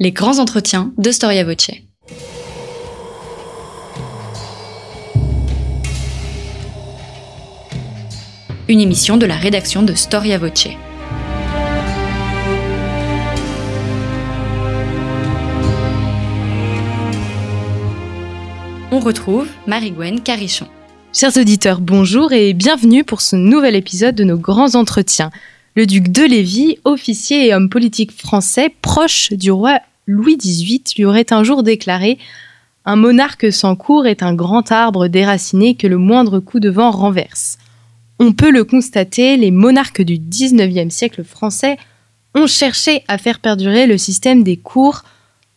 Les grands entretiens de Storia Voce. Une émission de la rédaction de Storia Voce. On retrouve Marie-Gwen Carichon. Chers auditeurs, bonjour et bienvenue pour ce nouvel épisode de nos grands entretiens. Le duc de Lévis, officier et homme politique français proche du roi Louis XVIII, lui aurait un jour déclaré Un monarque sans cour est un grand arbre déraciné que le moindre coup de vent renverse. On peut le constater, les monarques du XIXe siècle français ont cherché à faire perdurer le système des cours,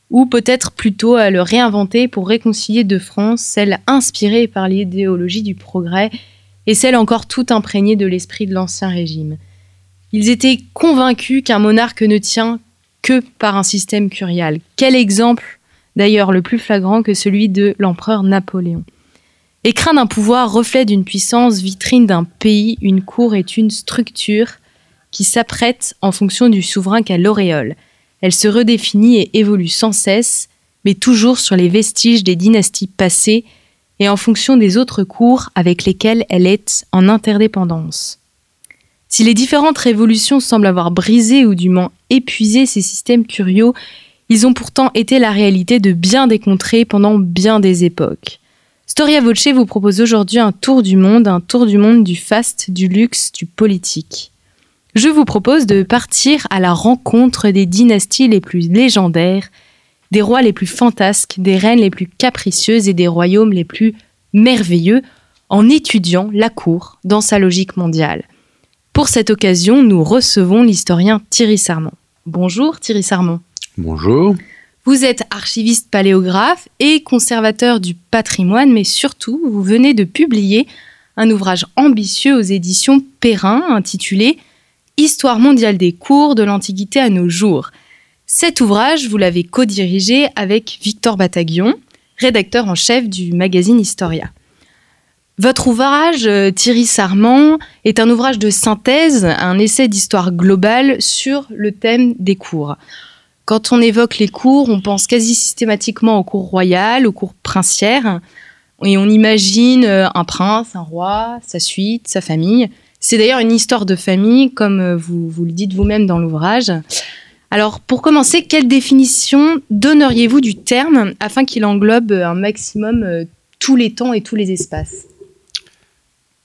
ou peut-être plutôt à le réinventer pour réconcilier deux France, celle inspirée par l'idéologie du progrès et celle encore tout imprégnée de l'esprit de l'Ancien Régime. Ils étaient convaincus qu'un monarque ne tient que par un système curial. Quel exemple, d'ailleurs le plus flagrant que celui de l'empereur Napoléon? Écrin d'un pouvoir, reflet d'une puissance, vitrine d'un pays, une cour est une structure qui s'apprête en fonction du souverain qu'elle auréole. Elle se redéfinit et évolue sans cesse, mais toujours sur les vestiges des dynasties passées et en fonction des autres cours avec lesquelles elle est en interdépendance. Si les différentes révolutions semblent avoir brisé ou du moins épuisé ces systèmes curieux, ils ont pourtant été la réalité de bien des contrées pendant bien des époques. Storia Voce vous propose aujourd'hui un tour du monde, un tour du monde du faste, du luxe, du politique. Je vous propose de partir à la rencontre des dynasties les plus légendaires, des rois les plus fantasques, des reines les plus capricieuses et des royaumes les plus merveilleux, en étudiant la cour dans sa logique mondiale. Pour cette occasion, nous recevons l'historien Thierry Sarmont. Bonjour Thierry Sarmont. Bonjour. Vous êtes archiviste paléographe et conservateur du patrimoine, mais surtout, vous venez de publier un ouvrage ambitieux aux éditions Perrin intitulé Histoire mondiale des cours de l'Antiquité à nos jours. Cet ouvrage, vous l'avez co-dirigé avec Victor Bataguion, rédacteur en chef du magazine Historia. Votre ouvrage, euh, Thierry Sarment, est un ouvrage de synthèse, un essai d'histoire globale sur le thème des cours. Quand on évoque les cours, on pense quasi systématiquement aux cours royales, aux cours princières, et on imagine euh, un prince, un roi, sa suite, sa famille. C'est d'ailleurs une histoire de famille, comme euh, vous, le dites vous-même dans l'ouvrage. Alors, pour commencer, quelle définition donneriez-vous du terme afin qu'il englobe un maximum tous les temps et tous les espaces?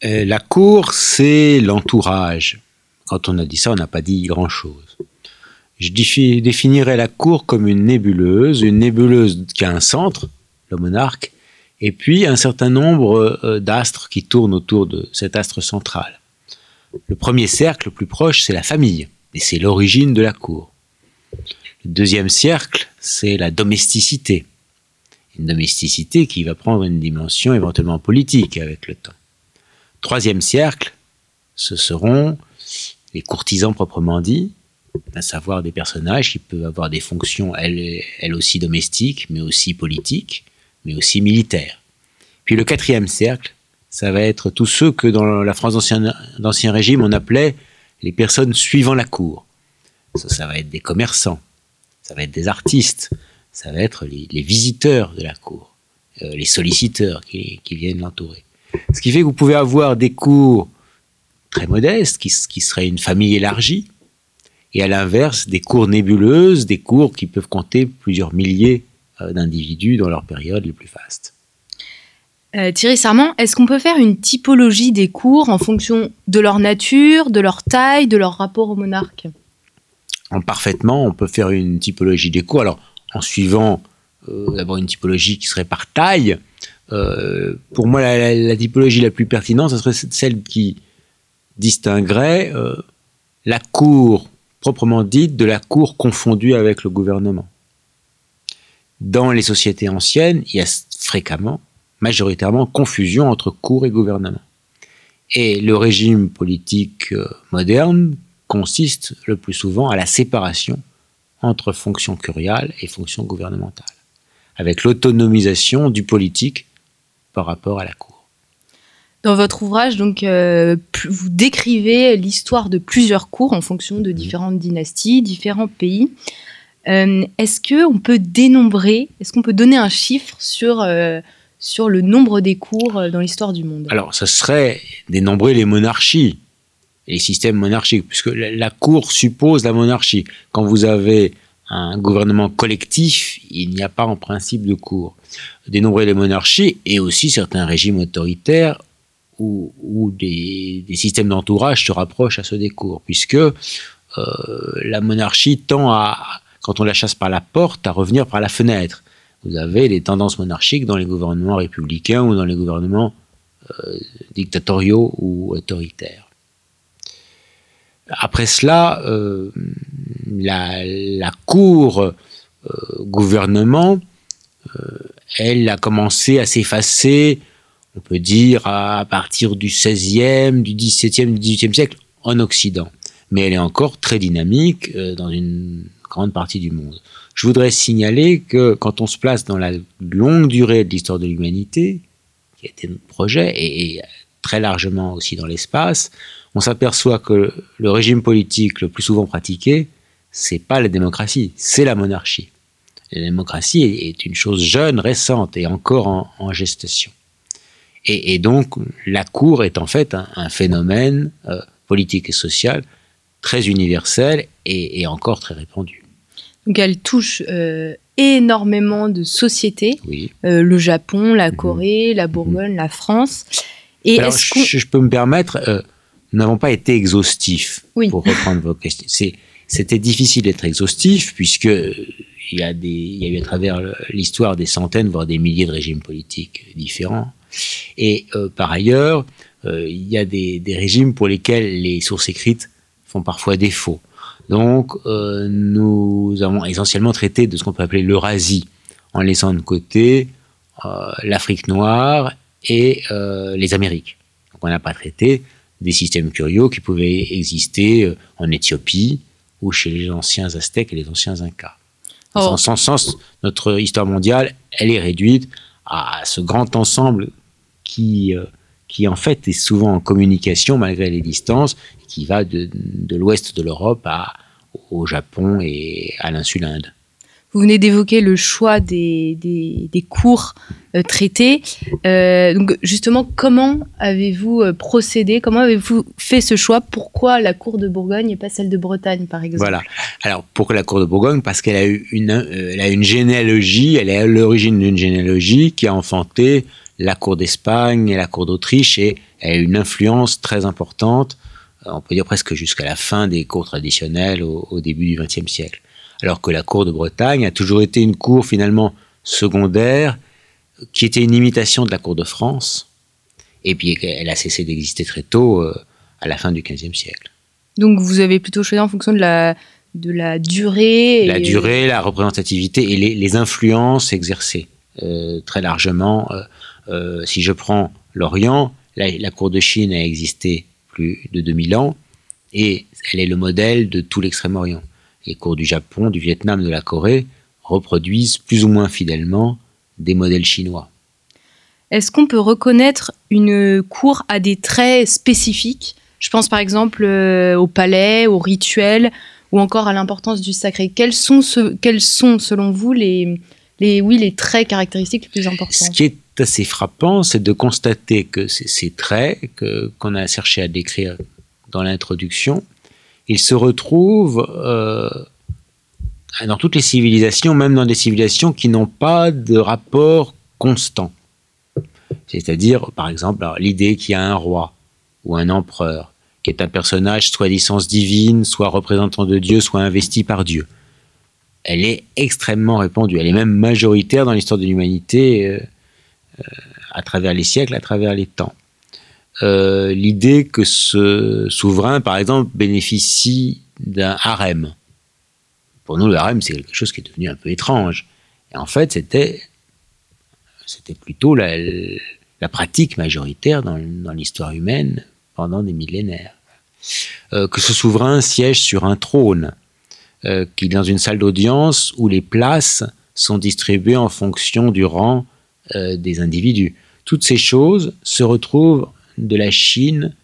La cour, c'est l'entourage. Quand on a dit ça, on n'a pas dit grand-chose. Je définirais la cour comme une nébuleuse, une nébuleuse qui a un centre, le monarque, et puis un certain nombre euh, d'astres qui tournent autour de cet astre central. Le premier cercle, le plus proche, c'est la famille, et c'est l'origine de la cour. Le deuxième cercle, c'est la domesticité. Une domesticité qui va prendre une dimension éventuellement politique avec le temps. Troisième cercle, ce seront les courtisans proprement dits, à savoir des personnages qui peuvent avoir des fonctions, elles, aussi domestiques, mais aussi politiques, mais aussi militaires. Puis le quatrième cercle, ça va être tous ceux que dans la France d'Ancien Régime, on appelait les personnes suivant la cour. Ça, va être des commerçants, ça va être des artistes, ça va être les, visiteurs de la cour, euh, les solliciteurs qui viennent l'entourer. Ce qui fait que vous pouvez avoir des cours très modestes, qui, seraient une famille élargie, et à l'inverse, des cours nébuleuses, des cours qui peuvent compter plusieurs milliers euh, d'individus dans leur période les plus fastes. Euh, Thierry Sarment, est-ce qu'on peut faire une typologie des cours en fonction de leur nature, de leur taille, de leur rapport au monarque? En Parfaitement, on peut faire une typologie des cours. Alors, en suivant euh, d'abord une typologie qui serait par taille, euh, pour moi, la, typologie la plus pertinente, ce serait celle qui distinguerait euh, la cour proprement dite de la cour confondue avec le gouvernement. Dans les sociétés anciennes, il y a fréquemment, majoritairement, confusion entre cour et gouvernement. Et le régime politique euh, moderne consiste le plus souvent à la séparation entre fonction curiale et fonction gouvernementale, avec l'autonomisation du politique par rapport à la cour. Dans votre ouvrage, donc, euh, vous décrivez l'histoire de plusieurs cours en fonction de différentes dynasties, différents pays. est-ce qu'on peut dénombrer, est-ce qu'on peut donner un chiffre sur, sur le nombre des cours dans l'histoire du monde? Alors, ce serait dénombrer les monarchies les systèmes monarchiques, puisque la cour suppose la monarchie. Quand vous avez un gouvernement collectif, il n'y a pas en principe de cour. Dénombrer les monarchies et aussi certains régimes autoritaires où, des, systèmes d'entourage se rapprochent à ceux des cours, puisque euh, la monarchie tend à, quand on la chasse par la porte, à revenir par la fenêtre. Vous avez les tendances monarchiques dans les gouvernements républicains ou dans les gouvernements euh, dictatoriaux ou autoritaires. Après cela, euh, la, cour euh, gouvernement, euh, elle a commencé à s'effacer, on peut dire, à partir du 16e, du 17e, du 18e siècle en Occident. Mais elle est encore très dynamique dans une grande partie du monde. Je voudrais signaler que quand on se place dans la longue durée de l'histoire de l'humanité, qui a été notre projet, et très largement aussi dans l'espace, on s'aperçoit que le régime politique le plus souvent pratiqué, c'est pas la démocratie, c'est la monarchie. La démocratie est une chose jeune, récente et encore en, gestation. Et, donc, la Cour est en fait un, phénomène euh, politique et social très universel et, encore très répandu. Donc, elle touche euh, énormément de sociétés, euh, le Japon, la mhm. Corée, la Bourgogne, mhm. la France. Et Alors, je, je, peux me permettre, nous n'avons pas été exhaustifs, pour reprendre vos questions. C'était difficile d'être exhaustif, puisque il y, a des, il y a eu à travers l'histoire des centaines, voire des milliers de régimes politiques différents. Et euh, par ailleurs, euh, il y a des, des, régimes pour lesquels les sources écrites font parfois défaut. Donc, euh, nous avons essentiellement traité de ce qu'on peut appeler l'Eurasie, en laissant de côté l'Afrique noire et les Amériques. Donc, on n'a pas traité des systèmes curieux qui pouvaient exister euh, en Éthiopie ou chez les anciens Aztèques et les anciens Incas. En oh. ce sens, notre histoire mondiale, elle est réduite à ce grand ensemble qui, euh, qui en fait est souvent en communication malgré les distances, qui va de, de l'ouest de l'Europe au Japon et à l'insule Inde. Vous venez d'évoquer le choix des, des, cours euh, traités. Euh, donc justement, comment avez-vous euh, procédé? Comment avez-vous fait ce choix? Pourquoi la cour de Bourgogne et pas celle de Bretagne, par exemple? Voilà. Alors, pourquoi la cour de Bourgogne? Parce qu'elle a eu une, elle a une généalogie, elle est à l'origine d'une généalogie qui a enfanté la cour d'Espagne et la cour d'Autriche et elle a une influence très importante, on peut dire presque jusqu'à la fin des cours traditionnelles au, au début du XXe siècle alors que la cour de Bretagne a toujours été une cour finalement secondaire, qui était une imitation de la cour de France, et puis elle a cessé d'exister très tôt, euh, à la fin du XVe siècle. Donc vous avez plutôt choisi en fonction de la, de la durée La durée, la représentativité et les, influences exercées euh, très largement. Euh, si je prends l'Orient, la, la, cour de Chine a existé plus de 2000 ans, et elle est le modèle de tout l'Extrême-Orient les cours du Japon, du Vietnam, de la Corée reproduisent plus ou moins fidèlement des modèles chinois. Est-ce qu'on peut reconnaître une cour à des traits spécifiques? Je pense par exemple euh, au palais, au rituel ou encore à l'importance du sacré. Quels sont, quels sont selon vous les, les, oui, les traits caractéristiques les plus importants? Ce qui est assez frappant, c'est de constater que ces traits qu'on a cherché à décrire dans l'introduction il se retrouve euh, dans toutes les civilisations, même dans des civilisations qui n'ont pas de rapport constant. C'est-à-dire, par exemple, l'idée qu'il y a un roi ou un empereur, qui est un personnage soit licence divine, soit représentant de Dieu, soit investi par Dieu. Elle est extrêmement répandue, elle est même majoritaire dans l'histoire de l'humanité euh, euh, à travers les siècles, à travers les temps. Euh, l'idée que ce souverain, par exemple, bénéficie d'un harem. Pour nous, le harem, c'est quelque chose qui est devenu un peu étrange. Et en fait, c'était, c'était plutôt la, pratique majoritaire dans, l'histoire humaine pendant des millénaires. Euh, que ce souverain siège sur un trône, euh, qui dans une salle d'audience où les places sont distribuées en fonction du rang des individus. Toutes ces choses se retrouvent de la Chine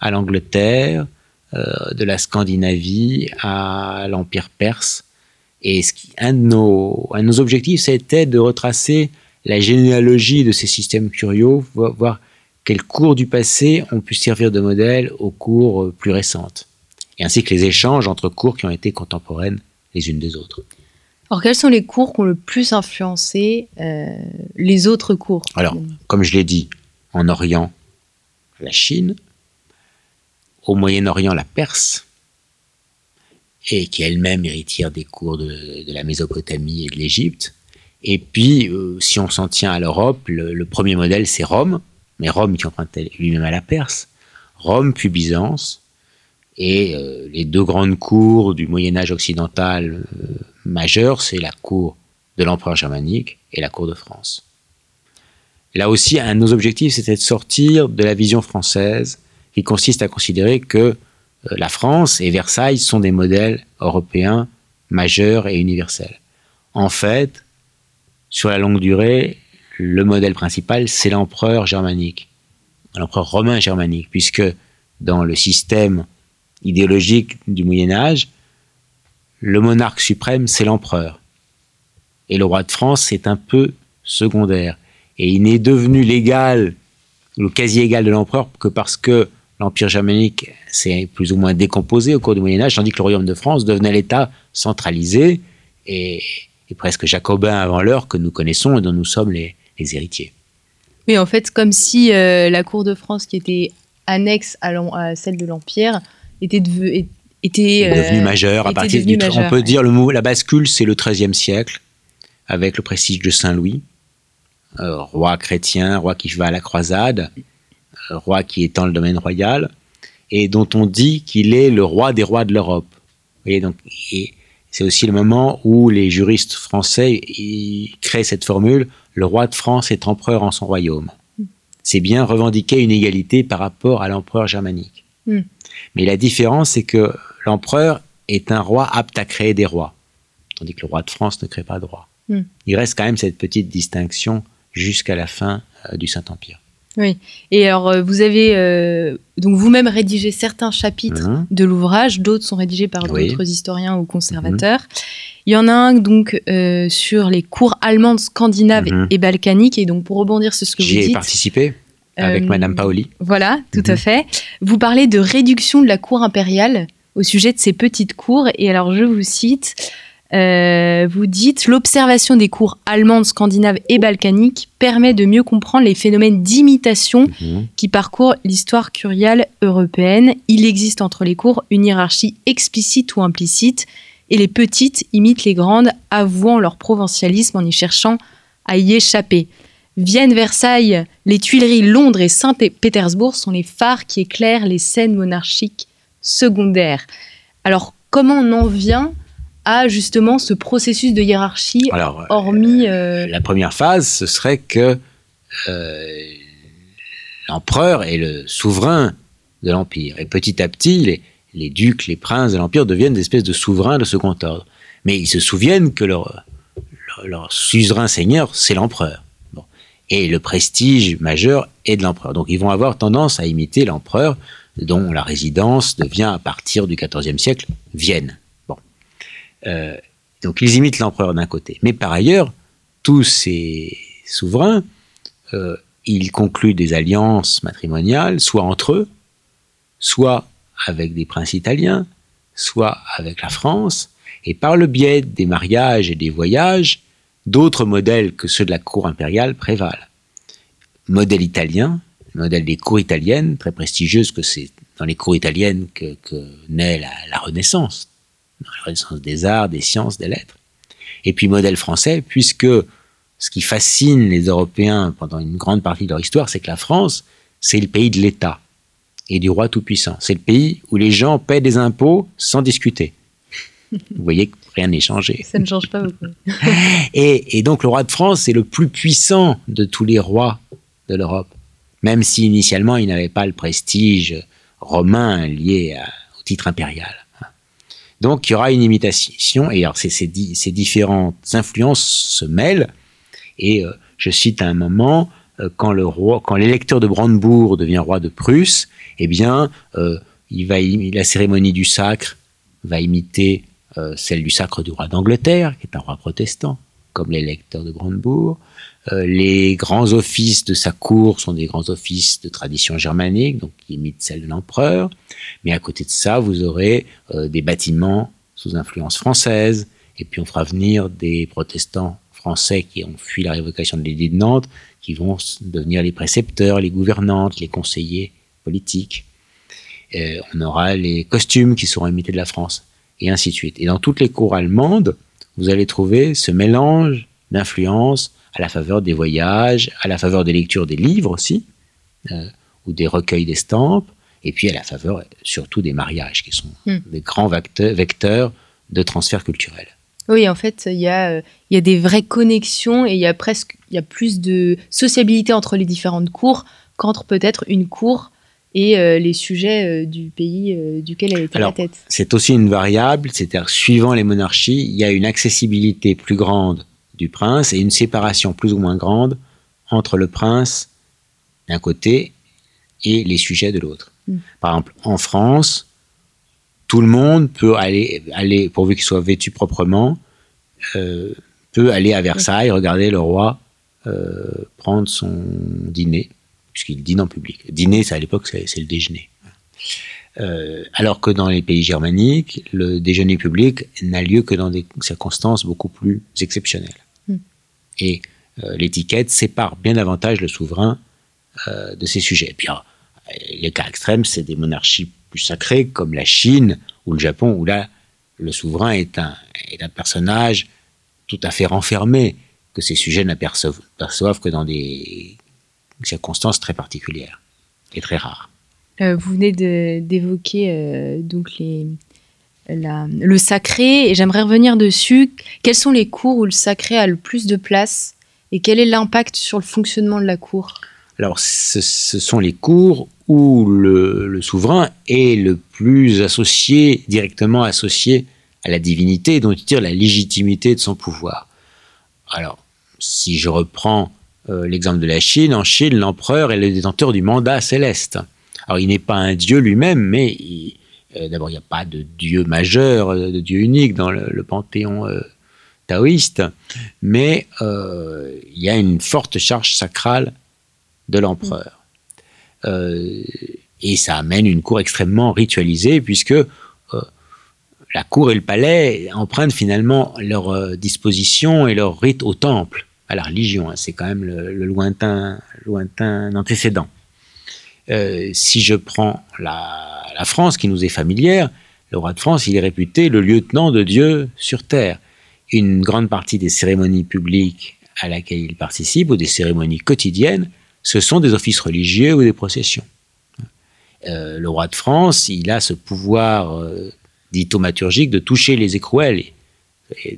à l'Angleterre, euh, de la Scandinavie à l'Empire perse. Et ce qui, un, de nos, un de nos objectifs, c'était de retracer la généalogie de ces systèmes curieux, voir quels cours du passé ont pu servir de modèle aux cours euh, plus récentes, et ainsi que les échanges entre cours qui ont été contemporaines les unes des autres. Alors, quels sont les cours qui ont le plus influencé euh, les autres cours? Alors, comme je l'ai dit, en Orient, la Chine, au Moyen-Orient, la Perse, et qui elle-même héritière des cours de, la Mésopotamie et de l'Égypte. Et puis, euh, si on s'en tient à l'Europe, le, premier modèle, c'est Rome, mais Rome qui empruntait lui-même à la Perse. Rome puis Byzance, et euh, les deux grandes cours du Moyen Âge occidental euh, majeures, c'est la cour de l'empereur germanique et la cour de France. Là aussi, un de nos objectifs, c'était de sortir de la vision française qui consiste à considérer que euh, la France et Versailles sont des modèles européens majeurs et universels. En fait, sur la longue durée, le modèle principal, c'est l'empereur germanique, l'empereur romain germanique, puisque dans le système idéologique du Moyen Âge, le monarque suprême, c'est l'empereur. Et le roi de France, c'est un peu secondaire. Et il n'est devenu l'égal, le quasi égal de l'empereur, que parce que l'Empire germanique s'est plus ou moins décomposé au cours du Moyen Âge, tandis que le Royaume de France devenait l'État centralisé et, presque jacobin avant l'heure que nous connaissons et dont nous sommes les, héritiers. Oui, en fait, comme si euh, la cour de France, qui était annexe à, celle de l'Empire, était, devenue était, devenu majeure à partir du, on peut dire le mot la bascule c'est le XIIIe siècle avec le prestige de Saint Louis euh, roi chrétien roi qui va à la croisade euh, roi qui étend le domaine royal et dont on dit qu'il est le roi des rois de l'Europe et donc c'est aussi le moment où les juristes français créent cette formule le roi de France est empereur en son royaume c'est bien revendiquer une égalité par rapport à l'empereur germanique hmm. mais la différence c'est que l'empereur est un roi apte à créer des rois, tandis que le roi de France ne crée pas de roi. Hmm. Il reste quand même cette petite distinction jusqu'à la fin euh, du Saint-Empire. Oui. Et alors, euh, vous avez euh, donc vous-même rédigé certains chapitres mhm. de l'ouvrage, d'autres sont rédigés par d'autres historiens ou conservateurs. Mhm. Il y en a un donc sur les cours allemandes, scandinaves mhm. et balkaniques. Et donc, pour rebondir sur ce que vous dites. J'y ai participé avec Madame Paoli. Voilà, tout à fait. Vous parlez de réduction de la cour impériale au sujet de ces petites cours. Et alors, je vous cite. Euh, vous dites l'observation des cours allemandes, scandinaves et balkaniques permet de mieux comprendre les phénomènes d'imitation mhm. qui parcourent l'histoire curiale européenne. Il existe entre les cours une hiérarchie explicite ou implicite, et les petites imitent les grandes, avouant leur provincialisme en y cherchant à y échapper. Vienne, Versailles, les Tuileries, Londres et Saint-Pétersbourg sont les phares qui éclairent les scènes monarchiques secondaire. Alors, comment on en vient à justement ce processus de hiérarchie Alors, hormis... Euh, la première phase, ce serait que euh, l'empereur est le souverain de l'Empire. Et petit à petit, les, ducs, les princes de l'Empire deviennent des espèces de souverains de second ordre. Mais ils se souviennent que leur, leur, suzerain seigneur, c'est l'empereur. Et le prestige majeur est de l'empereur. Donc ils vont avoir tendance à imiter l'empereur dont la résidence devient à partir du XIVe siècle Vienne. Euh, donc ils imitent l'empereur d'un côté. Mais par ailleurs, tous ces souverains, euh, ils concluent des alliances matrimoniales, soit entre eux, soit avec des princes italiens, soit avec la France, et par le biais des mariages et des voyages, d'autres modèles que ceux de la cour impériale prévalent. Modèle italien, le modèle des cours italiennes, très prestigieuses, que c'est dans les cours italiennes que, naît la, Renaissance, la Renaissance des arts, des sciences, des lettres. Et puis modèle français, puisque ce qui fascine les Européens pendant une grande partie de leur histoire, c'est que la France, c'est le pays de l'État et du roi tout-puissant. C'est le pays où les gens paient des impôts sans discuter. Vous voyez que rien n'est changé. Ça ne change pas beaucoup. et, et donc le roi de France est le plus puissant de tous les rois de l'Europe même si initialement il n'avait pas le prestige romain lié au titre impérial. Donc il y aura une imitation, et alors ces, différentes influences se mêlent, et euh, je cite à un moment, euh, quand le roi, quand l'électeur de Brandebourg devient roi de Prusse, eh bien, euh, il va la cérémonie du sacre va imiter celle du sacre du roi d'Angleterre, qui est un roi protestant, comme l'électeur de Brandebourg. Euh, les grands offices de sa cour sont des grands offices de tradition germanique, donc qui imitent celle de l'empereur. Mais à côté de ça, vous aurez euh, des bâtiments sous influence française, et puis on fera venir des protestants français qui ont fui la révocation de l'édit de Nantes, qui vont devenir les précepteurs, les gouvernantes, les conseillers politiques. Euh, on aura les costumes qui seront imités de la France, et ainsi de suite. Et dans toutes les cours allemandes, vous allez trouver ce mélange d'influences à la faveur des voyages, à la faveur des lectures des livres aussi, euh, ou des recueils d'estampes, et puis à la faveur surtout des mariages, qui sont Hmm. des grands vecteurs, de transfert culturel. Oui, en fait, il y, a, il y a des vraies connexions et il y a presque il y a plus de sociabilité entre les différentes cours qu'entre peut-être une cour et euh, les sujets euh, du pays euh, duquel elle était à la tête. C'est aussi une variable, c'est-à-dire suivant les monarchies, il y a une accessibilité plus grande du prince et une séparation plus ou moins grande entre le prince d'un côté et les sujets de l'autre. Mm. Par exemple, en France, tout le monde peut aller, aller pourvu qu'il soit vêtu proprement, peut aller à Versailles regarder le roi prendre son dîner, puisqu'il dîne en public. Dîner, c'est à l'époque, c'est le déjeuner. Euh, alors que dans les pays germaniques, le déjeuner public n'a lieu que dans des circonstances beaucoup plus exceptionnelles. Mm. Et euh, l'étiquette sépare bien davantage le souverain euh, de ses sujets. Et puis, alors, les cas extrêmes, c'est des monarchies plus sacrées comme la Chine ou le Japon, où là, le souverain est un, est un personnage tout à fait renfermé, que ses sujets n'aperçoivent perçoivent que dans des circonstances très particulières et très rares. Euh, vous venez d'évoquer euh, donc les, la- le sacré et j'aimerais revenir dessus. Quels sont les cours où le sacré a le plus de place et quel est l'impact sur le fonctionnement de la cour? Alors, ce, ce sont les cours où le, le souverain est le plus associé, directement associé à la divinité, dont il tire la légitimité de son pouvoir. Alors, si je reprends euh, l'exemple de la Chine, en Chine, l'empereur est le détenteur du mandat céleste. Alors, il n'est pas un dieu lui-même, mais euh, d'abord, il n'y a pas de dieu majeur, euh, de dieu unique dans le, panthéon taoïste, mais il y a une forte charge sacrale de l'empereur. Et ça amène une cour extrêmement ritualisée, puisque la cour et le palais empruntent finalement leur disposition et leur rite au temple, à la religion. hein. C'est quand même le, lointain, lointain antécédent. Euh, si je prends la, France qui nous est familière, le roi de France, il est réputé le lieutenant de Dieu sur terre. Une grande partie des cérémonies publiques à laquelle il participe, ou des cérémonies quotidiennes, ce sont des offices religieux ou des processions. Euh, le roi de France, il a ce pouvoir euh, dit thaumaturgique de toucher les écrouelles.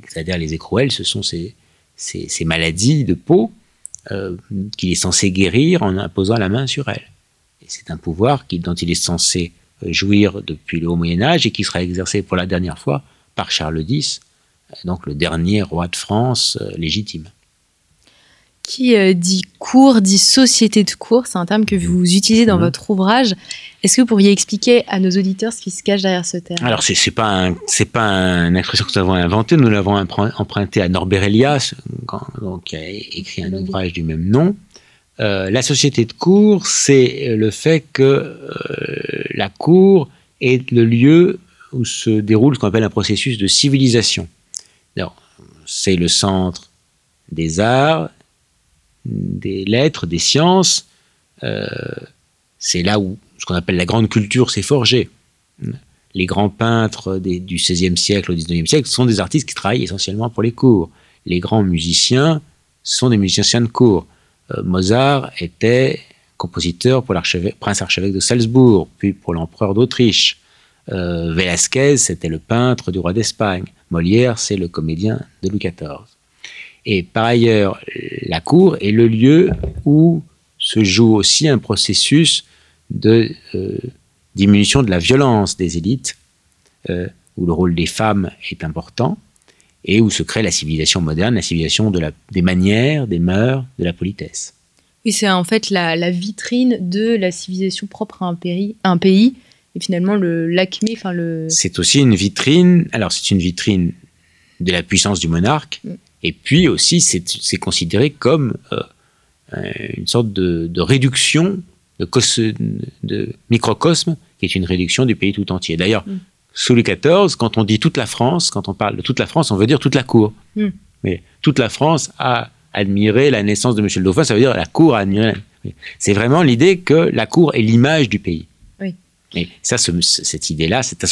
C'est-à-dire les écrouelles, ce sont ces, ces- maladies de peau euh, qu'il est censé guérir en imposant la main sur elles. Et c'est un pouvoir dont il est censé euh, jouir depuis le haut Moyen Âge et qui sera exercé pour la dernière fois par Charles X, donc le dernier roi de France euh, légitime. Qui euh, dit cours, dit société de cours, c'est un terme que vous utilisez dans Mhm. votre ouvrage. Est-ce que vous pourriez expliquer à nos auditeurs ce qui se cache derrière ce terme? Alors c'est c'est pas un- pas une expression que nous avons inventée, nous l'avons emprunt- empruntée à Norbert Elias, qui a écrit un ouvrage du même nom. Euh, la société de cour, c'est le fait que euh, la cour est le lieu où se déroule ce qu'on appelle un processus de civilisation. C'est le centre des arts, des lettres, des sciences. Euh, c'est là où ce qu'on appelle la grande culture s'est forgée les grands peintres du XVIe siècle au XIXe siècle sont des artistes qui travaillent essentiellement pour les cours. Les grands musiciens sont des musiciens de cour. Euh, Mozart était compositeur pour l'archevêque- prince archevêque de Salzbourg, puis pour l'empereur d'Autriche. Euh, Velázquez, c'était le peintre du roi d'Espagne. Molière, c'est le comédien de Louis XIV. Et par ailleurs, la cour est le lieu où se joue aussi un processus de euh, diminution de la violence des élites, euh, où le rôle des femmes est important, et où se crée la civilisation moderne, la civilisation de la, des manières, des mœurs, de la politesse. Oui, c'est en fait la, la vitrine de la civilisation propre à un pays, un pays est finalement le l'acmé, enfin le. C'est aussi une vitrine. Alors c'est une vitrine de la puissance du monarque, Mm. Et puis aussi c'est considéré comme euh, euh, une sorte de, de réduction de, cos- de microcosme, qui est une réduction du pays tout entier. D'ailleurs, Mm. sous Louis XIV, quand on dit toute la France, quand on parle de toute la France, on veut dire toute la cour. Mm. Mais toute la France a admiré la naissance de Monsieur le Dauphin, ça veut dire la cour a admiré. la- C'est vraiment l'idée que la cour est l'image du pays. Oui. Et ça, ce- cette idée-là, cette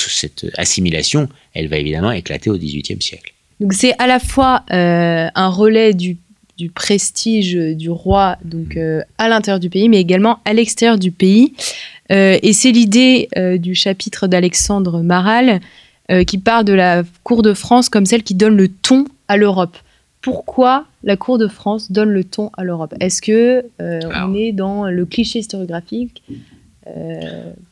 assimilation, elle va évidemment éclater au XVIIIe siècle. Donc c'est à la fois euh, un relais du, du prestige du roi donc euh, à l'intérieur du pays, mais également à l'extérieur du pays. Euh, et c'est l'idée du chapitre d'Alexandre Maral qui parle de la cour de France comme celle qui donne le ton à l'Europe. Pourquoi la cour de France donne le ton à l'Europe? Est-ce que on est dans le cliché historiographique?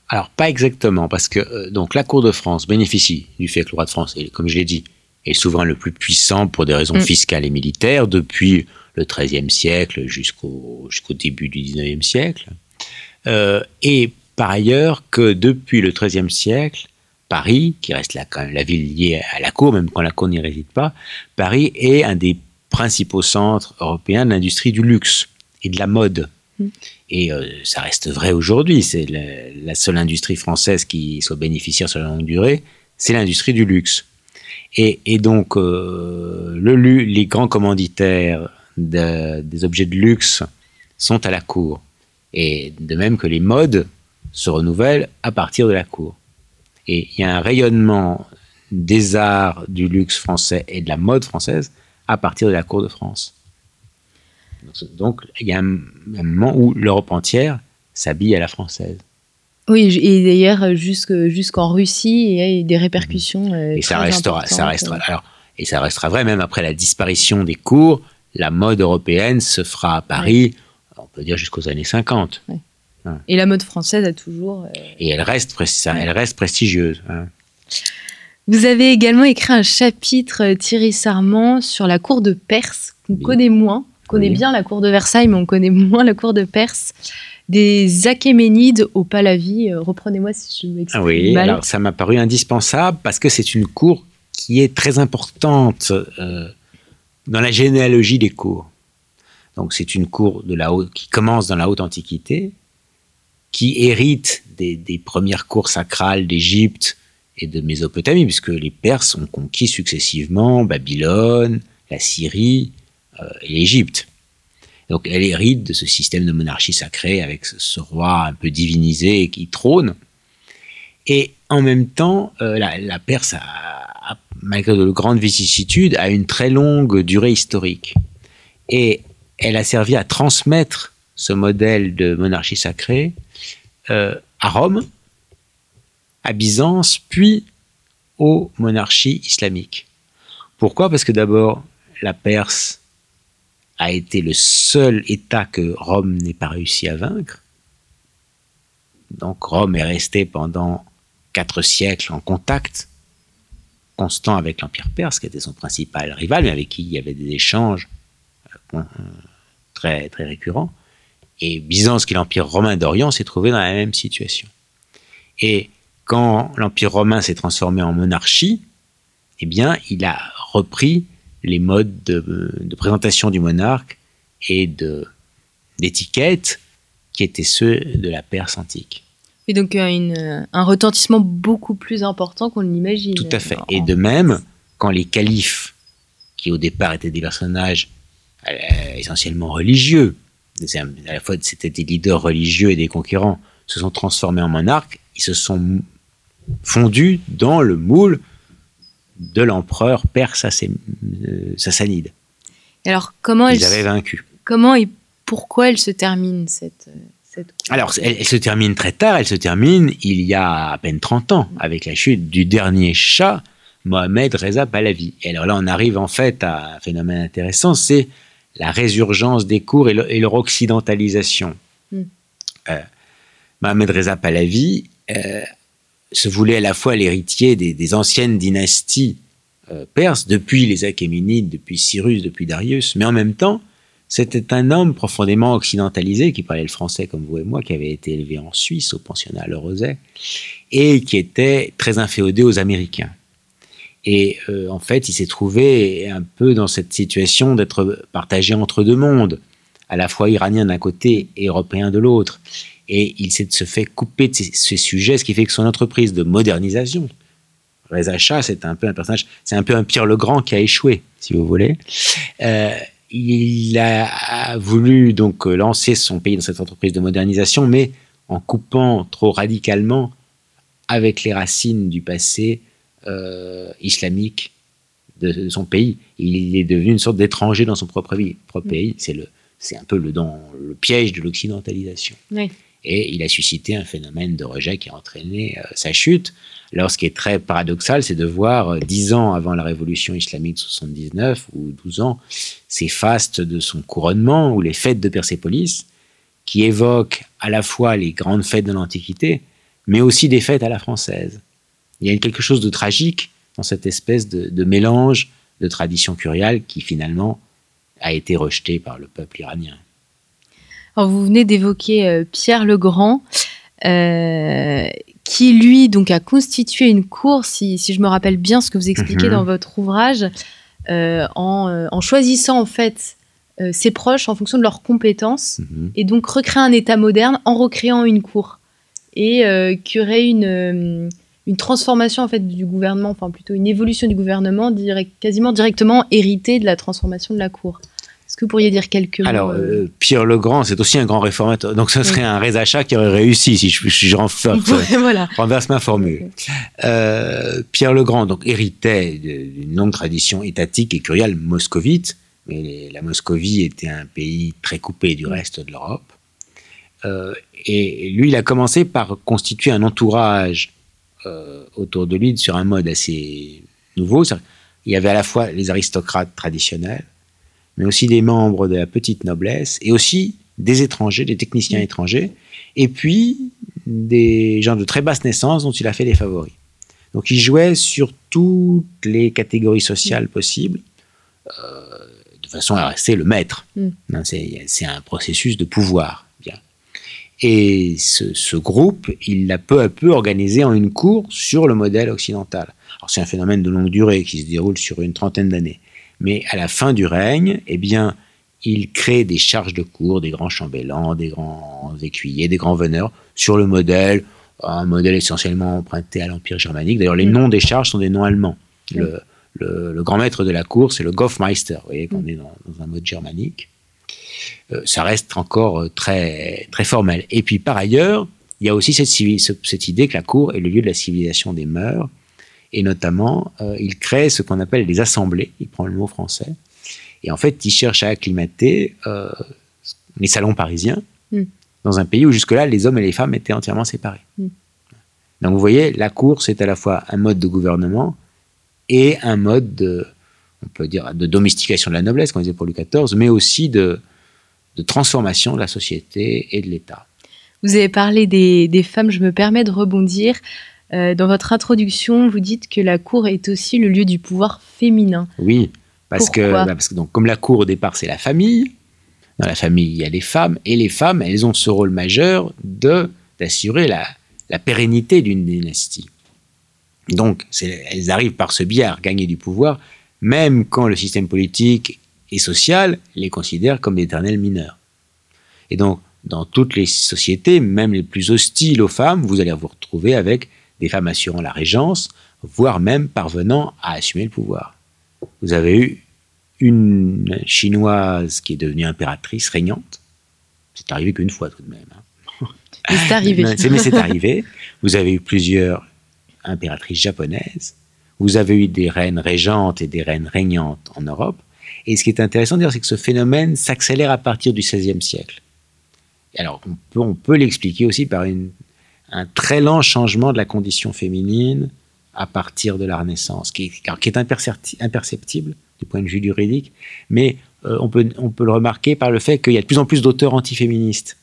Alors, pas exactement, parce que donc la cour de France bénéficie du fait que le roi de France, est, comme je l'ai dit, est souvent le plus puissant pour des raisons Mm. fiscales et militaires depuis le XIIIe siècle jusqu'au jusqu'au début du XIXe siècle. Euh, et par ailleurs que depuis le XIIIe siècle, Paris, qui reste là quand même la ville liée à la cour, même quand la cour n'y réside pas, Paris est un des principaux centres européens de l'industrie du luxe et de la mode. Mm. Et euh, ça reste vrai aujourd'hui. C'est la, la seule industrie française qui soit bénéficiaire sur la longue durée, c'est l'industrie du luxe. Et, donc, euh, les grands commanditaires de- des objets de luxe sont à la cour. Et de même que les modes se renouvellent à partir de la cour. Et il y a un rayonnement des arts du luxe français et de la mode française à partir de la cour de France. Donc, il y a un moment où l'Europe entière s'habille à la française. Oui, et d'ailleurs jusque- jusqu'en Russie, il y a des répercussions. euh, Et ça restera, ça restera. Alors, et ça restera vrai même après la disparition des cours. La mode européenne se fera à Paris, on peut dire jusqu'aux années 50. Et la mode française a toujours. euh, Et elle reste, ça- elle reste prestigieuse. hein. Vous avez également écrit un chapitre, euh, Thierry Sarment, sur la cour de Perse, qu'on Oui. connaît moins. On connaît Oui. bien la cour de Versailles, mais on connaît moins la cour de Perse. Des Achéménides au Pahlavi. Euh, Reprenez-moi si je m'exprime Ah oui, mal. alors ça m'a paru indispensable parce que c'est une cour qui est très importante euh, dans la généalogie des cours. Donc c'est une cour de la haute, qui commence dans la haute antiquité, qui hérite des, des premières cours sacrales d'Égypte et de Mésopotamie, puisque les Perses ont conquis successivement Babylone, la Syrie euh, et l'Égypte. Donc elle hérite de ce système de monarchie sacrée avec ce, roi un peu divinisé qui trône. Et en même temps, euh, la, Perse, malgré de grandes vicissitudes, a une très longue durée historique. Et elle a servi à transmettre ce modèle de monarchie sacrée euh, à Rome, à Byzance, puis aux monarchies islamiques. Pourquoi? Parce que d'abord, la Perse a été le seul État que Rome n'ait pas réussi à vaincre. Donc Rome est resté pendant quatre siècles en contact constant avec l'Empire perse, qui était son principal rival, mais avec qui il y avait des échanges euh, euh, très, très récurrents. Et Byzance, qui est l'Empire romain d'Orient, s'est trouvé dans la même situation. Et quand l'Empire romain s'est transformé en monarchie, eh bien, il a repris les modes de, de présentation du monarque et de d'étiquette qui étaient ceux de la Perse antique. Et donc euh, une, euh, un retentissement beaucoup plus important qu'on l'imagine. Tout à fait. En- Et de même, quand les califes, qui au départ étaient des personnages euh, essentiellement religieux, à la fois c'était des leaders religieux et des conquérants, se sont transformés en monarques, ils se sont fondus dans le moule de l'empereur perse Sassé- euh, sassanide. Alors comment elle, Ils avaient vaincu. comment et pourquoi elle se termine cette euh, cette Alors, elle, elle se termine très tard, elle se termine il y a à peine 30 ans, avec la chute du dernier chat, Mohamed Reza Pahlavi. Et alors là, on arrive en fait à un phénomène intéressant, c'est la résurgence des cours et, le- et leur occidentalisation. Mm. Euh, Mohamed Reza Pahlavi euh, se voulait à la fois l'héritier des, anciennes dynasties euh, perses, depuis les Achéménides, depuis Cyrus, depuis Darius, mais en même temps c'était un homme profondément occidentalisé qui parlait le français comme vous et moi, qui avait été élevé en Suisse au pensionnat Le Roset et qui était très inféodé aux Américains. Et euh, en fait, il s'est trouvé un peu dans cette situation d'être partagé entre deux mondes, à la fois iranien d'un côté et européen de l'autre. Et il s'est se fait couper de ces, sujets, ce qui fait que son entreprise de modernisation, Reza Shah, c'est un peu un personnage, c'est un peu un Pierre le Grand qui a échoué, si vous voulez. Euh, il a voulu donc lancer son pays dans cette entreprise de modernisation, mais en coupant trop radicalement avec les racines du passé euh, islamique de, son pays. Il est devenu une sorte d'étranger dans son propre, propre pays. C'est le, c'est un peu le, dans le piège de l'occidentalisation. Et il a suscité un phénomène de rejet qui a entraîné euh, sa chute. Alors, ce qui est très paradoxal, c'est de voir, euh, dix ans avant la révolution islamique de 79, ou 12 ans, ces fastes de son couronnement, ou les fêtes de Persépolis, qui évoquent à la fois les grandes fêtes de l'Antiquité, mais aussi des fêtes à la française. Il y a quelque chose de tragique dans cette espèce de, mélange de tradition curiale qui finalement a été rejeté par le peuple iranien. Alors vous venez d'évoquer euh, Pierre le Grand, euh, qui lui donc a constitué une cour, si, je me rappelle bien ce que vous expliquez mhm. dans votre ouvrage, euh, en, choisissant en fait ses proches en fonction de leurs compétences mhm. et donc recréer un État moderne en recréant une cour et qui aurait une une transformation en fait du gouvernement, enfin plutôt une évolution du gouvernement direct, quasiment directement héritée de la transformation de la cour. Que vous pourriez dire quelques mots Alors, euh, euh, Pierre le Grand, c'est aussi un grand réformateur. Donc, ce serait un Reza qui aurait réussi si je, je, renverse, ma formule. Euh, Pierre le Grand donc, héritait d'une longue tradition étatique et curiale moscovite. Mais la Moscovie était un pays très coupé du reste de l'Europe. et lui, il a commencé par constituer un entourage autour de lui sur un mode assez nouveau. Il y avait à la fois les aristocrates traditionnels, mais aussi des membres de la petite noblesse, et aussi des étrangers, des techniciens étrangers, et puis des gens de très basse naissance dont il a fait les favoris. Donc il jouait sur toutes les catégories sociales possibles, euh, de façon à rester le maître. Mm. C'est un processus de pouvoir. Et ce, groupe, il l'a peu à peu organisé en une cour sur le modèle occidental. Alors c'est un phénomène de longue durée qui se déroule sur une trentaine d'années. Mais à la fin du règne, eh bien, il crée des charges de cour, des grands chambellans, des grands écuyers, des grands veneurs, sur le modèle, un modèle essentiellement emprunté à l'Empire germanique. D'ailleurs, les mm. noms des charges sont des noms allemands. Mm. Le, grand maître de la cour, c'est le Goffmeister. Vous voyez qu'on mm. est dans, un mode germanique. Euh, ça reste encore euh, très, très formel. Et puis par ailleurs, il y a aussi cette, cette, idée que la cour est le lieu de la civilisation des mœurs, et notamment, euh, il crée ce qu'on appelle les assemblées, il prend le mot français, et en fait, il cherche à acclimater les salons parisiens mm. dans un pays où jusque-là, les hommes et les femmes étaient entièrement séparés. Mm. Donc vous voyez, la cour, c'est à la fois un mode de gouvernement et un mode de, on peut dire, de domestication de la noblesse, comme on disait pour Louis XIV, mais aussi de, de transformation de la société et de l'État. Vous avez parlé des, femmes, je me permets de rebondir. Euh, dans votre introduction, vous dites que la cour est aussi le lieu du pouvoir féminin. Oui, parce que, bah, parce que donc, comme la cour au départ c'est la famille, dans la famille il y a les femmes, et les femmes elles ont ce rôle majeur de d'assurer la, la pérennité d'une dynastie. Donc elles arrivent par ce biais à gagner du pouvoir, même quand le système politique et social les considèrent comme d'éternels mineurs. Et donc, dans toutes les sociétés, même les plus hostiles aux femmes, vous allez vous retrouver avec des femmes assurant la régence, voire même parvenant à assumer le pouvoir. Vous avez eu une chinoise qui est devenue impératrice régnante. C'est arrivé qu'une fois tout de même. Hein. C'est arrivé. mais c'est arrivé. Vous avez eu plusieurs impératrices japonaises. Vous avez eu des reines régentes et des reines régnantes en Europe. Et ce qui est intéressant c'est que ce phénomène s'accélère à partir du XVIe siècle. alors, on peut, on peut l'expliquer aussi par une, un très lent changement de la condition féminine à partir de la Renaissance, qui, qui est imperceptible du point de vue juridique, mais euh, on, peut, on peut le remarquer par le fait qu'il y a de plus en plus d'auteurs antiféministes.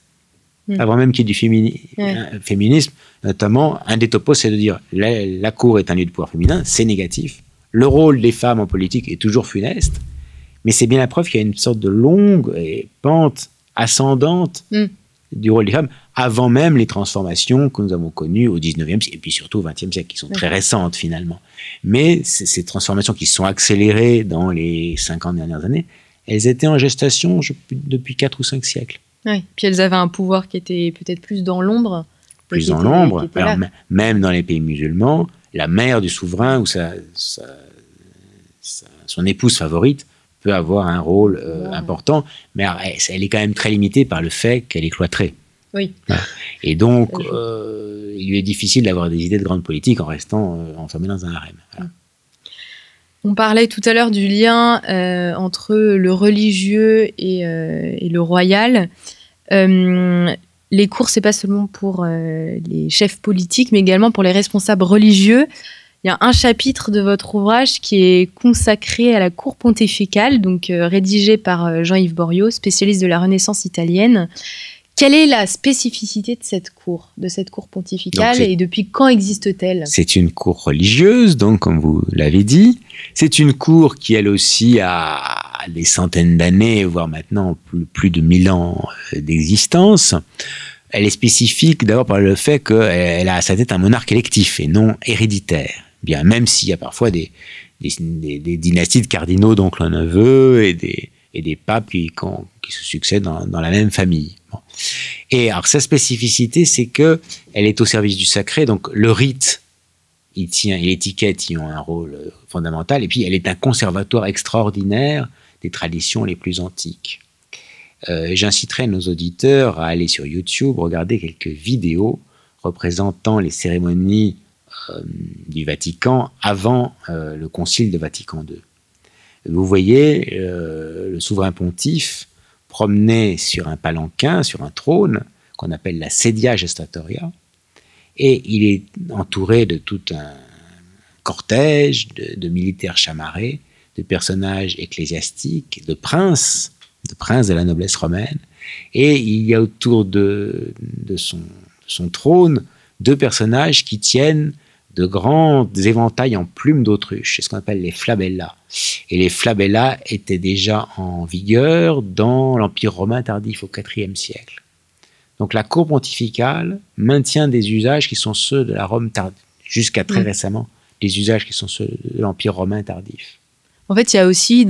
Hmm. Avant même qu'il y ait du féminisme, notamment, un des topos, c'est de dire la, la cour est un lieu de pouvoir féminin, c'est négatif. Le rôle des femmes en politique est toujours funeste, Mais c'est bien la preuve qu'il y a une sorte de longue et pente ascendante Mm. Du rôle des femmes avant même les transformations que nous avons connues au 19e siècle et puis surtout au 20e siècle, qui sont très récentes finalement. Mais ces transformations qui se sont accélérées dans les 50 dernières années, elles étaient en gestation je- depuis 4 ou 5 siècles. Oui. Puis elles avaient un pouvoir qui était peut-être plus dans l'ombre. Plus dans l'ombre. Même dans les pays musulmans, la mère du souverain ou sa, sa- sa- son épouse favorite peut avoir un rôle euh, Ouais. important, mais alors, elle, elle est quand même très limitée par le fait qu'elle est cloîtrée. Oui. Et donc, euh, il lui est difficile d'avoir des idées de grande politique en restant euh, enfermé dans un harem. Voilà. On parlait tout à l'heure du lien entre le religieux et, et le royal. Les cours, c'est pas seulement pour les chefs politiques, mais également pour les responsables religieux. Il y a un chapitre de votre ouvrage qui est consacré à la cour pontificale, donc euh, rédigé par euh, Jean-Yves Borio, spécialiste de la Renaissance italienne. Quelle est la spécificité de cette cour, de cette cour pontificale, et depuis quand existe-t-elle? C'est une cour religieuse, donc comme vous l'avez dit. C'est une cour qui, elle aussi, a des centaines d'années, voire maintenant plus, de mille ans euh, d'existence. Elle est spécifique d'abord par le fait qu'elle a à sa tête un monarque électif et non héréditaire. Bien, même s'il y a parfois des, dynasties de cardinaux, donc l'un neveu, et des, et des papes qui, se succèdent dans, la même famille. Et alors sa spécificité, c'est que elle est au service du sacré, donc le rite, il tient, et l'étiquette y ont un rôle fondamental, et puis elle est un conservatoire extraordinaire des traditions les plus antiques. Euh, J'inciterai nos auditeurs à aller sur YouTube, regarder quelques vidéos représentant les cérémonies du Vatican avant euh, le Concile de Vatican II. Vous voyez euh, le souverain pontife promener sur un palanquin, sur un trône, qu'on appelle la sedia gestatoria, et il est entouré de tout un cortège de, militaires chamarrés, de personnages ecclésiastiques, de princes, de princes de la noblesse romaine, et il y a autour de son trône deux personnages qui tiennent de grands éventails en plumes d'autruche, c'est ce qu'on appelle les flabella. Et les flabella étaient déjà en vigueur dans l'Empire romain tardif au IVe siècle. Donc la cour pontificale maintient des usages qui sont ceux de la Rome tardive, jusqu'à très Mm. récemment, des usages qui sont ceux de l'Empire romain tardif. En fait, il y a aussi,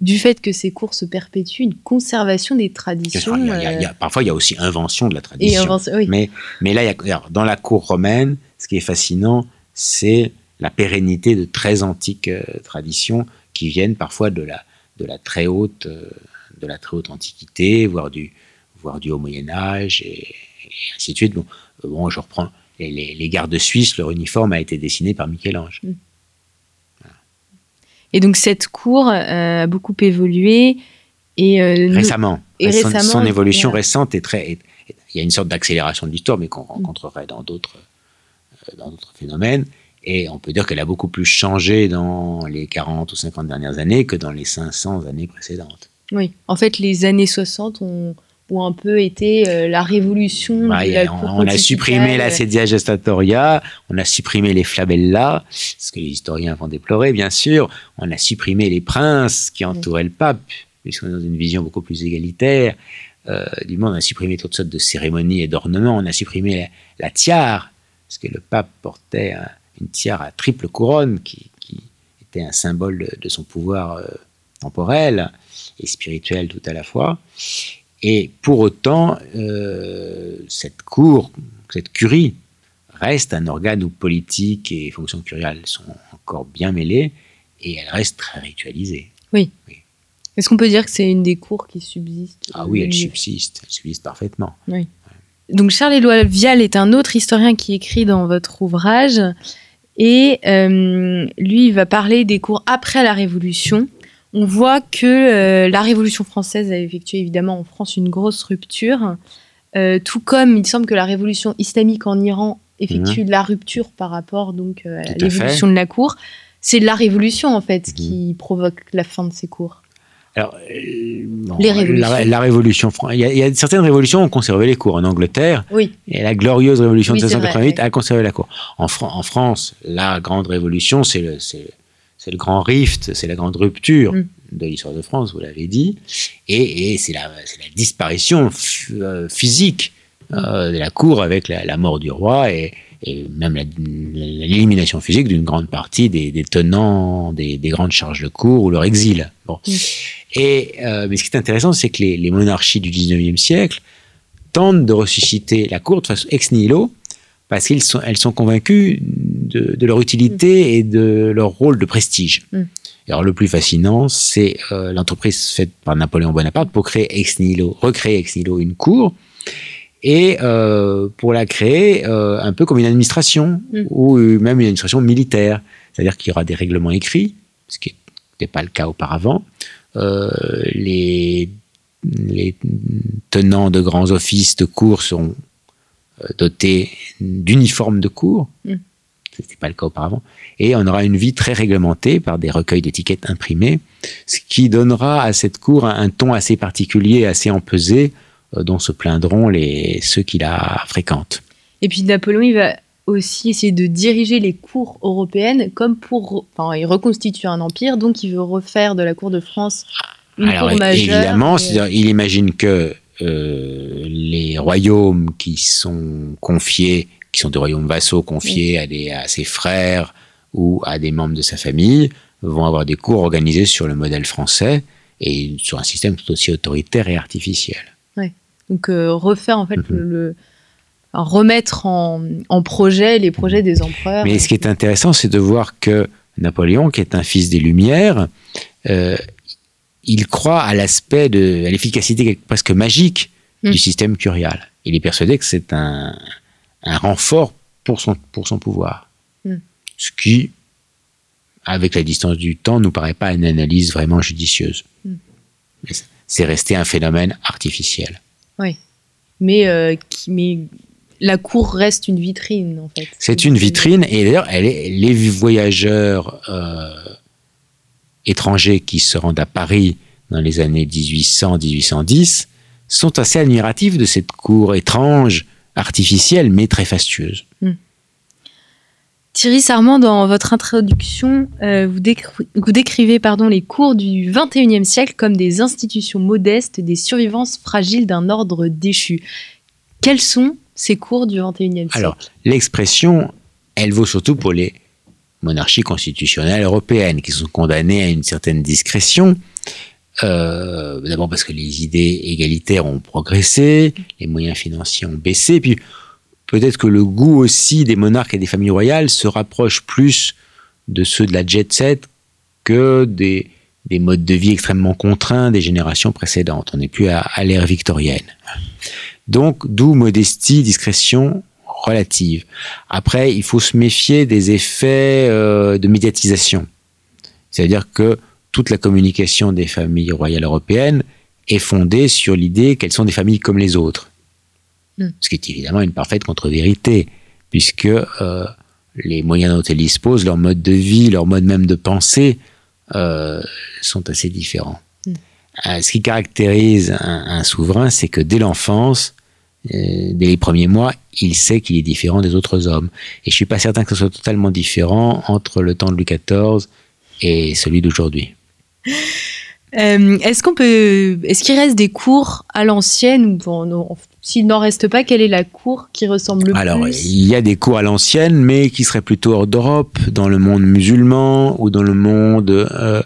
du fait que ces cours se perpétuent, une conservation des traditions. il y a- il y a- il y a- parfois, il y a aussi invention de la euh, tradition. oui. Mais, mais là, il y a- alors, dans la cour romaine, ce qui est fascinant, c'est la pérennité de très antiques euh, traditions qui viennent parfois de la, de la très haute, euh, de la très haute antiquité, voire du, voire du haut Moyen Âge, et, et ainsi de suite. Bon, euh, bon, je reprends les, les, les gardes suisses, leur uniforme a été dessiné par Michel-Ange. Et donc cette cour euh, a beaucoup évolué. Et, Récemment. et Son- récemment, son évolution récente est très. il y a une sorte d'accélération de l'histoire, mais qu'on rencontrerait dans d'autres dans d'autres phénomènes. Et on peut dire qu'elle a beaucoup plus changé dans les 40 ou 50 dernières années que dans les 500 années précédentes. oui. En fait, les années 60 ont, ont un peu été euh, la révolution Bah, de la on, a supprimé la sedia gestatoria, on a supprimé les flabella, ce que les historiens vont déplorer, bien sûr. On a supprimé les princes qui entouraient le pape, puisqu'on est dans une vision beaucoup plus égalitaire euh, du monde. On a supprimé toutes sortes de cérémonies et d'ornements. On a supprimé la, la tiare, parce que le pape portait un- une tiare à triple couronne qui, qui était un symbole de, de son pouvoir euh, temporel et spirituel tout à la fois. Et pour autant, euh, cette cour, cette curie, reste un organe où politique et fonctions curiales sont encore bien mêlées et elle reste très ritualisée. Est-ce qu'on peut dire que c'est une des cours qui subsiste Ah oui, elle subsiste, elle subsiste parfaitement. Donc Charles-Éloi Vial est un autre historien qui écrit dans votre ouvrage et euh, lui il va parler des cours après la Révolution. On voit que euh, la Révolution française a effectué évidemment en France une grosse rupture, Euh, tout comme il semble que la Révolution islamique en Iran effectue de la rupture par rapport donc Mhm. À l'évolution de la cour. C'est la Révolution en fait Mhm. qui provoque la fin de ces cours. Alors, euh, bon, Les révolutions. La, la révolution, il y, a, il y a certaines révolutions ont conservé les cours. En Angleterre, Oui, et la glorieuse révolution Oui, de c'est 1788 vrai, oui. a conservé la cour. En, Fran- en France, la grande révolution, c'est le, grand rift, c'est la grande rupture Mm. de l'histoire de France, vous l'avez dit, et, c'est la, disparition euh, physique euh, de la cour avec la, mort du roi et, même l'élimination physique d'une grande partie des, tenants des, grandes charges de cour ou leur exil. Bon. Et, mais ce qui est intéressant, c'est que les, monarchies du 19e siècle tentent de ressusciter la cour de façon ex nihilo, parce qu'elles sont, elles sont convaincues de, leur utilité et de leur rôle de prestige. Mm. Alors le plus fascinant, c'est euh, l'entreprise faite par Napoléon Bonaparte pour créer ex nihilo, recréer ex nihilo une cour, et euh, pour la créer euh, un peu comme une administration, mm. ou même une administration militaire. C'est-à-dire qu'il y aura des règlements écrits, ce qui n'était pas le cas auparavant. les, les tenants de grands offices de cour seront dotés d'uniformes de cour. Mm ce n'était pas le cas auparavant, et on aura une vie très réglementée par des recueils d'étiquettes imprimés, ce qui donnera à cette cour un, ton assez particulier, assez empesé, euh, dont se plaindront les, ceux qui la fréquentent. Et puis Napoléon, il va aussi essayer de diriger les cours européennes comme pour... Enfin, il reconstitue un empire, donc il veut refaire de la cour de France une cour majeure. Évidemment, il imagine que euh, les royaumes qui sont confiés qui sont des royaumes vassaux confiés à, des, à ses frères ou à des membres de sa famille, vont avoir des cours organisés sur le modèle français et sur un système tout aussi autoritaire et artificiel. Donc euh, refaire en fait mhm. le, remettre en, en, projet les projets des empereurs. Mais ce qui est intéressant, c'est de voir que Napoléon, qui est un fils des Lumières, euh, il croit à l'aspect de, à l'efficacité presque magique du système curial. Il est persuadé que c'est un, un renfort pour son, pour son pouvoir. Ce qui, avec la distance du temps, nous paraît pas une analyse vraiment judicieuse. C'est resté un phénomène artificiel. Oui. Mais, euh, mais la cour reste une vitrine, en fait. C'est une vitrine, et d'ailleurs, les voyageurs euh, étrangers qui se rendent à Paris dans les années 1800-1810 sont assez admiratifs de cette cour étrange artificielle mais très fastueuse. Hmm. Thierry Sarment, dans votre introduction, euh, vous, décrivez pardon, les cours du XXIe siècle comme des institutions modestes, des survivances fragiles d'un ordre déchu. Quels sont ces cours du XXIe siècle? Alors, l'expression, elle vaut surtout pour les monarchies constitutionnelles européennes qui sont condamnées à une certaine discrétion euh, d'abord parce que les idées égalitaires ont progressé, les moyens financiers ont baissé, puis peut-être que le goût aussi des monarques et des familles royales se rapproche plus de ceux de la jet set que des, des modes de vie extrêmement contraints des générations précédentes. On n'est plus à, l'ère victorienne. Donc, d'où modestie, discrétion relative. Après, il faut se méfier des effets euh, de médiatisation. C'est-à-dire que toute la communication des familles royales européennes est fondée sur l'idée qu'elles sont des familles comme les autres. Hmm. Ce qui est évidemment une parfaite contre-vérité, puisque euh, les moyens dont elles disposent, leur mode de vie, leur mode même de pensée, euh, sont assez différents. Hmm. Euh, ce qui caractérise un, souverain, c'est que dès l'enfance, dès les premiers mois, il sait qu'il est différent des autres hommes. Et je suis pas certain que ce soit totalement différent entre le temps de Louis XIV et celui d'aujourd'hui. Euh, est-ce qu'on peut, est-ce qu'il reste des cours à l'ancienne ou s'il n'en reste pas, quelle est la cour qui ressemble le plus? Alors, il y a des cours à l'ancienne, mais qui seraient plutôt hors d'Europe, dans le monde musulman ou dans le monde euh,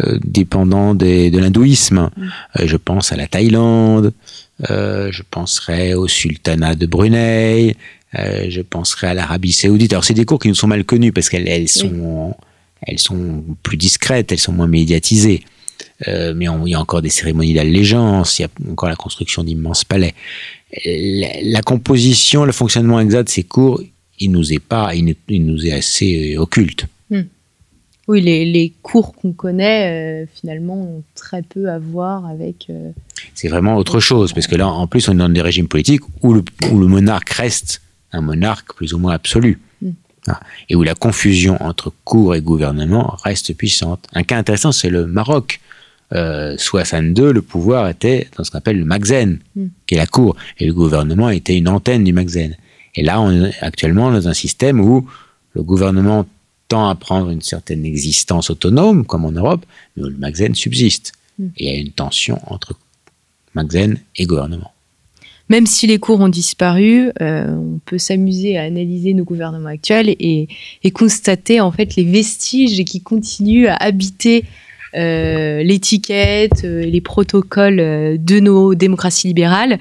euh, dépendant de l'hindouisme. Mm. je pense à la Thaïlande, je penserais au sultanat de Brunei, je penserais à l'Arabie Saoudite. Alors, c'est des cours qui nous sont mal connus parce qu'elles sont elles sont plus discrètes, elles sont moins médiatisées. Euh, mais il y a encore des cérémonies d'allégeance, il y a encore la construction d'immenses palais. La, composition, le fonctionnement exact de ces cours, il nous est pas, il, nous est assez euh, occulte. Hmm. Oui, les, cours qu'on connaît, euh, finalement, ont très peu à voir avec. C'est vraiment autre chose, parce que là, en plus, on est dans des régimes politiques où le, où le monarque reste un monarque plus ou moins absolu. Ah. et où la confusion entre cour et gouvernement reste puissante. Un cas intéressant, c'est le Maroc. Euh, sous Hassan II, le pouvoir était dans ce qu'on appelle le Magzen, hmm. qui est la cour, et le gouvernement était une antenne du Magzen. Et là, on est actuellement dans un système où le gouvernement tend à prendre une certaine existence autonome, comme en Europe, mais le Magzen subsiste. Mm. Et il y a une tension entre Magzen et gouvernement. Même si les cours ont disparu, euh, on peut s'amuser à analyser nos gouvernements actuels et, et constater en fait les vestiges qui continuent à habiter l'étiquette, euh, les protocoles euh, de nos démocraties libérales.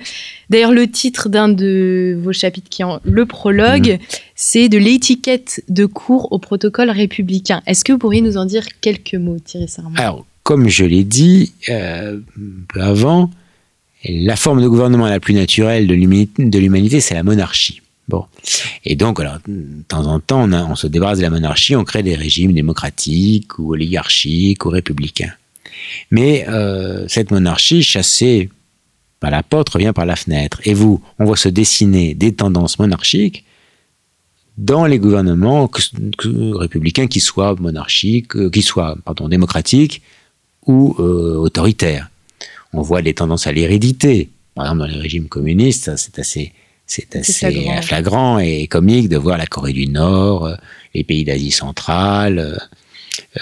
D'ailleurs, le titre d'un de vos chapitres, qui est en- le prologue, c'est de l'étiquette de cours au protocole républicain. Est-ce que vous pourriez nous en dire quelques mots, Thierry Sarment Alors, comme je l'ai dit euh, un peu avant, la forme de gouvernement la plus naturelle de l'humanité, c'est la monarchie. Bon. Et donc, alors, de temps en temps, on, se débarrasse de la monarchie, on crée des régimes démocratiques ou oligarchiques ou républicains. Mais euh, cette monarchie, chassée par la porte, revient par la fenêtre. Et vous, on voit se dessiner des tendances monarchiques dans les gouvernements républicains qui soient monarchiques, euh, qui soient pardon, démocratiques ou euh, autoritaires. On voit des tendances à l'hérédité. Par exemple, dans les régimes communistes, c'est assez, c'est assez flagrant. flagrant. et comique de voir la Corée du Nord, euh, les pays d'Asie centrale. euh,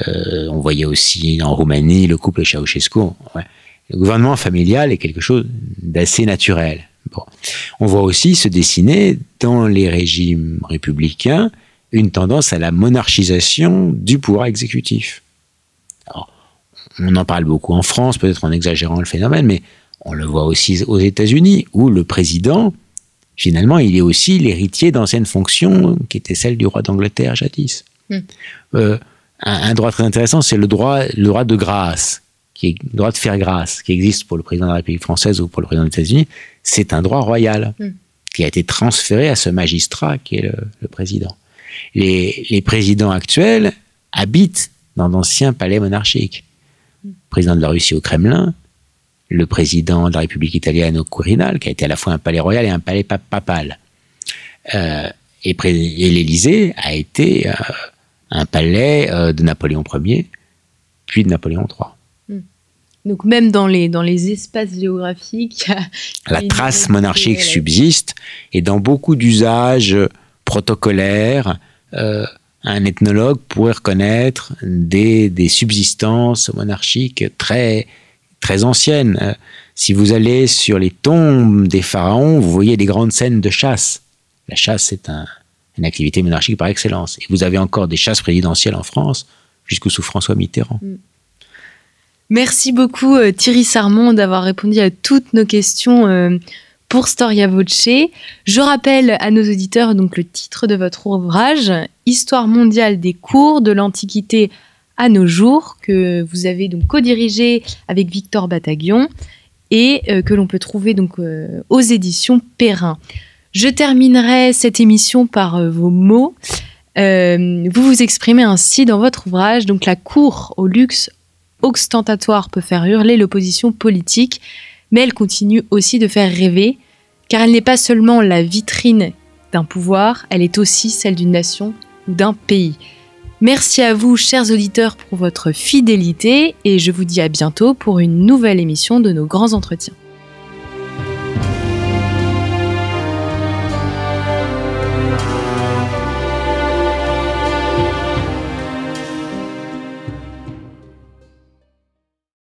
euh, on voyait aussi en Roumanie le couple Ceausescu. Ouais. Le gouvernement familial est quelque chose d'assez naturel. Bon. On voit aussi se dessiner dans les régimes républicains une tendance à la monarchisation du pouvoir exécutif. Alors, on en parle beaucoup en France, peut-être en exagérant le phénomène, mais on le voit aussi aux États-Unis, où le président, finalement, il est aussi l'héritier d'anciennes fonctions qui étaient celles du roi d'Angleterre jadis. Hmm. Euh, un, un droit très intéressant, c'est le droit, le droit de grâce, qui est le droit de faire grâce, qui existe pour le président de la République française ou pour le président des États-Unis. C'est un droit royal Hmm. qui a été transféré à ce magistrat qui est le, le président. Les, les présidents actuels habitent dans d'anciens palais monarchiques. Le président de la Russie au Kremlin, le président de la République italienne au Quirinal, qui a été à la fois un palais royal et un palais pa- papal. Euh, et et l'Élysée a été euh, un palais euh, de Napoléon Ier, puis de Napoléon III. Donc même dans les, dans les espaces géographiques, La trace monarchique subsiste et dans beaucoup d'usages protocolaires, euh, un ethnologue pourrait reconnaître des, des subsistances monarchiques très, très anciennes. Euh, si vous allez sur les tombes des pharaons, vous voyez des grandes scènes de chasse. La chasse, c'est un- une activité monarchique par excellence. Et vous avez encore des chasses présidentielles en France, jusqu'au sous François Mitterrand. Merci beaucoup euh, Thierry Sarmont d'avoir répondu à toutes nos questions euh, pour Storia Voce. Je rappelle à nos auditeurs donc le titre de votre ouvrage, Histoire mondiale des cours de l'Antiquité à nos jours, que vous avez donc co-dirigé avec Victor Bataguion et euh, que l'on peut trouver donc euh, aux éditions Perrin. Je terminerai cette émission par euh, vos mots. Vous vous exprimez ainsi dans votre ouvrage, donc la cour au luxe ostentatoire peut faire hurler l'opposition politique, mais elle continue aussi de faire rêver, car elle n'est pas seulement la vitrine d'un pouvoir, elle est aussi celle d'une nation ou d'un pays. Merci à vous, chers auditeurs, pour votre fidélité, et je vous dis à bientôt pour une nouvelle émission de nos grands entretiens.